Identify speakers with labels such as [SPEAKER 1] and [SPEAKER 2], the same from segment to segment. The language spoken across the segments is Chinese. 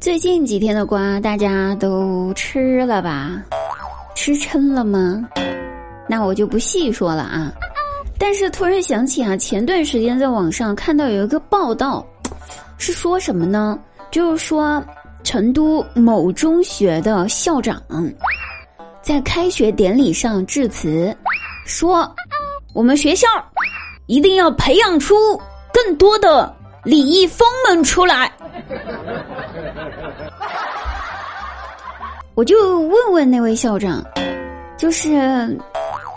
[SPEAKER 1] 最近几天的瓜，大家都吃了吧？吃撑了吗？那我就不细说了啊。但是突然想起啊，前段时间在网上看到有一个报道，是说什么呢？就是说成都某中学的校长在开学典礼上致辞，说我们学校一定要培养出更多的礼仪风们出来。我就问问那位校长，就是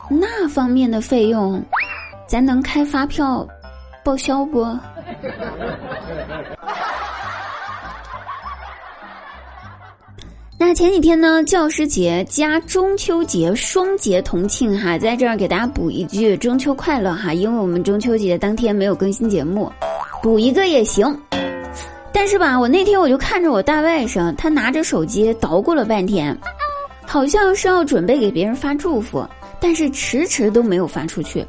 [SPEAKER 1] 那方面的费用，咱能开发票报销不？那前几天呢，教师节加中秋节双节同庆哈，在这儿给大家补一句中秋快乐哈，因为我们中秋节当天没有更新节目，补一个也行。但是吧，我那天我就看着我大外甥，他拿着手机捣鼓了半天，好像是要准备给别人发祝福，但是迟迟都没有发出去。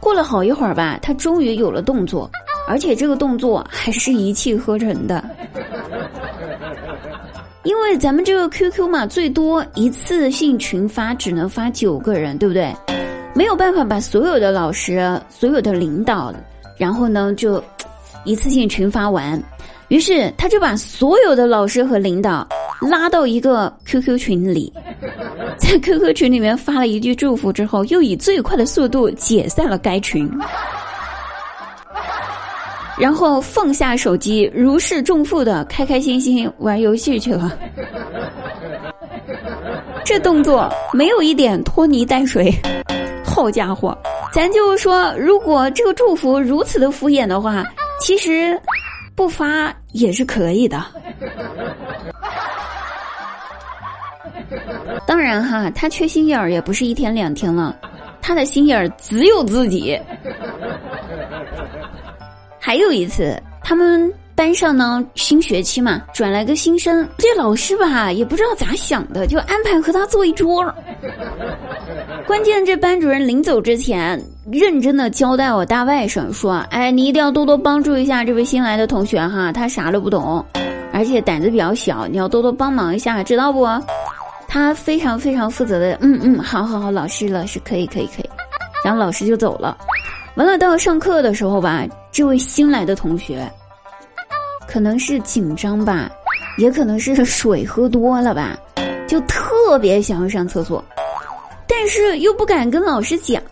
[SPEAKER 1] 过了好一会儿吧，他终于有了动作，而且这个动作还是一气呵成的。因为咱们这个 QQ 嘛，最多一次性群发只能发九个人，对不对？没有办法把所有的老师、所有的领导，然后呢就一次性群发完。于是他就把所有的老师和领导拉到一个 QQ 群里，在 QQ 群里面发了一句祝福之后，又以最快的速度解散了该群，然后放下手机，如释重负的开开心心玩游戏去了。这动作没有一点拖泥带水，好家伙！咱就是说，如果这个祝福如此的敷衍的话，其实。不发也是可以的，当然哈，他缺心眼儿也不是一天两天了，他的心眼儿只有自己。还有一次，他们班上呢新学期嘛，转来个新生，这老师吧也不知道咋想的，就安排和他坐一桌。关键这班主任临走之前，认真的交代我大外甥说：“哎，你一定要多多帮助一下这位新来的同学哈，他啥都不懂，而且胆子比较小，你要多多帮忙一下，知道不？”他非常非常负责的，嗯嗯，好好好，老师老师可以可以可以，然后老师就走了。完了，到上课的时候吧，这位新来的同学，可能是紧张吧，也可能是水喝多了吧，就特别想要上厕所。但是又不敢跟老师讲，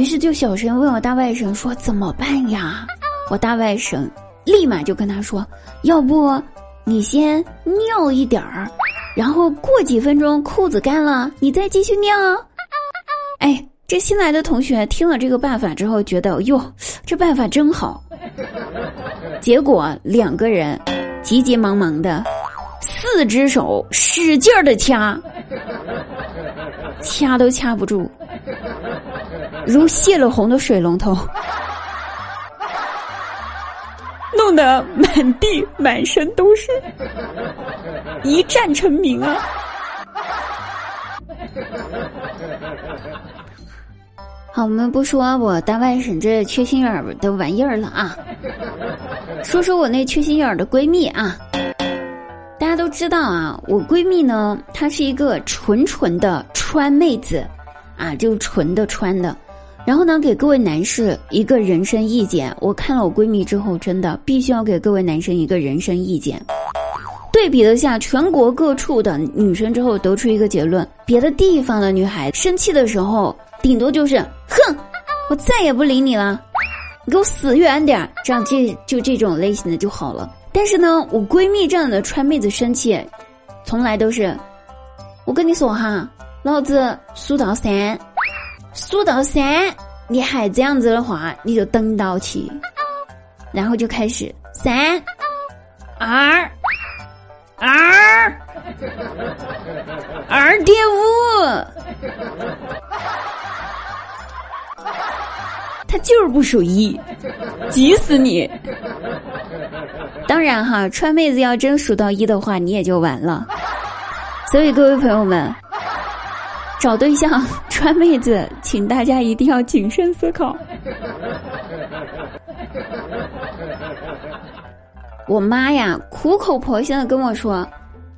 [SPEAKER 1] 于是就小声问我大外甥说：“怎么办呀？”我大外甥立马就跟他说：“要不你先尿一点儿，然后过几分钟裤子干了，你再继续尿。”哎，这新来的同学听了这个办法之后，觉得哟，这办法真好。结果两个人急急忙忙的，四只手使劲儿的掐。掐都掐不住，如泄了洪的水龙头，弄得满地满身都是，一战成名啊！好，我们不说我大外甥这缺心眼儿的玩意儿了啊，说说我那缺心眼儿的闺蜜啊。大家都知道啊，我闺蜜呢，她是一个纯纯的川妹子，啊，就纯的川的。然后呢，给各位男士一个人生意见，我看了我闺蜜之后，真的必须要给各位男生一个人生意见。对比了下全国各处的女生之后，得出一个结论：别的地方的女孩生气的时候，顶多就是哼，我再也不理你了，你给我死远点儿，这样这就这种类型的就好了。但是呢，我闺蜜这样的川妹子生气，从来都是，我跟你说哈，老子数到三，数到三，你还这样子的话，你就等到起，然后就开始三，二，二，二点五，他就是不数一，急死你。当然哈，川妹子要真数到一的话，你也就完了。所以各位朋友们，找对象川妹子，请大家一定要谨慎思考。我妈呀，苦口婆心的跟我说：“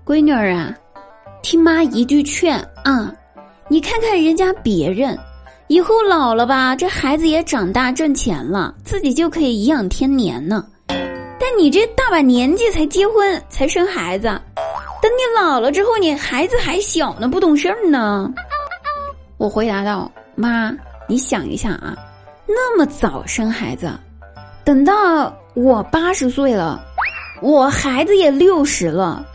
[SPEAKER 1] 闺女儿啊，听妈一句劝啊，你看看人家别人，以后老了吧，这孩子也长大挣钱了，自己就可以颐养天年呢。但你这大把年纪才结婚才生孩子，等你老了之后，你孩子还小呢，不懂事儿呢。”我回答道：“妈，你想一想啊，那么早生孩子，等到我八十岁了。”我孩子也六十了，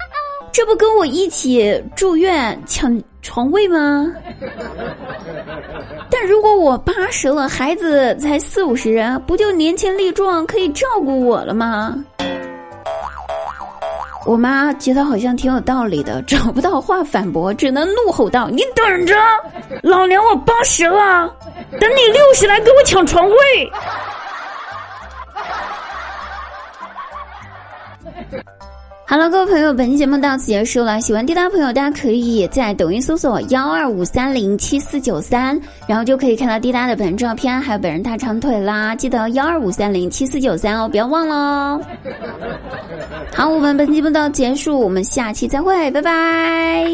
[SPEAKER 1] 这不跟我一起住院抢床位吗？但如果我八十了，孩子才四五十，不就年轻力壮，可以照顾我了吗？我妈觉得好像挺有道理的，找不到话反驳，只能怒吼道：“你等着，老娘我八十了，等你六十来跟我抢床位。” Hello，各位朋友，本期节目到此结束了。喜欢滴答朋友，大家可以在抖音搜索幺二五三零七四九三，然后就可以看到滴答的本人照片，还有本人大长腿啦。记得幺二五三零七四九三哦，不要忘了哦。好，我们本期节目到此结束，我们下期再会，拜拜。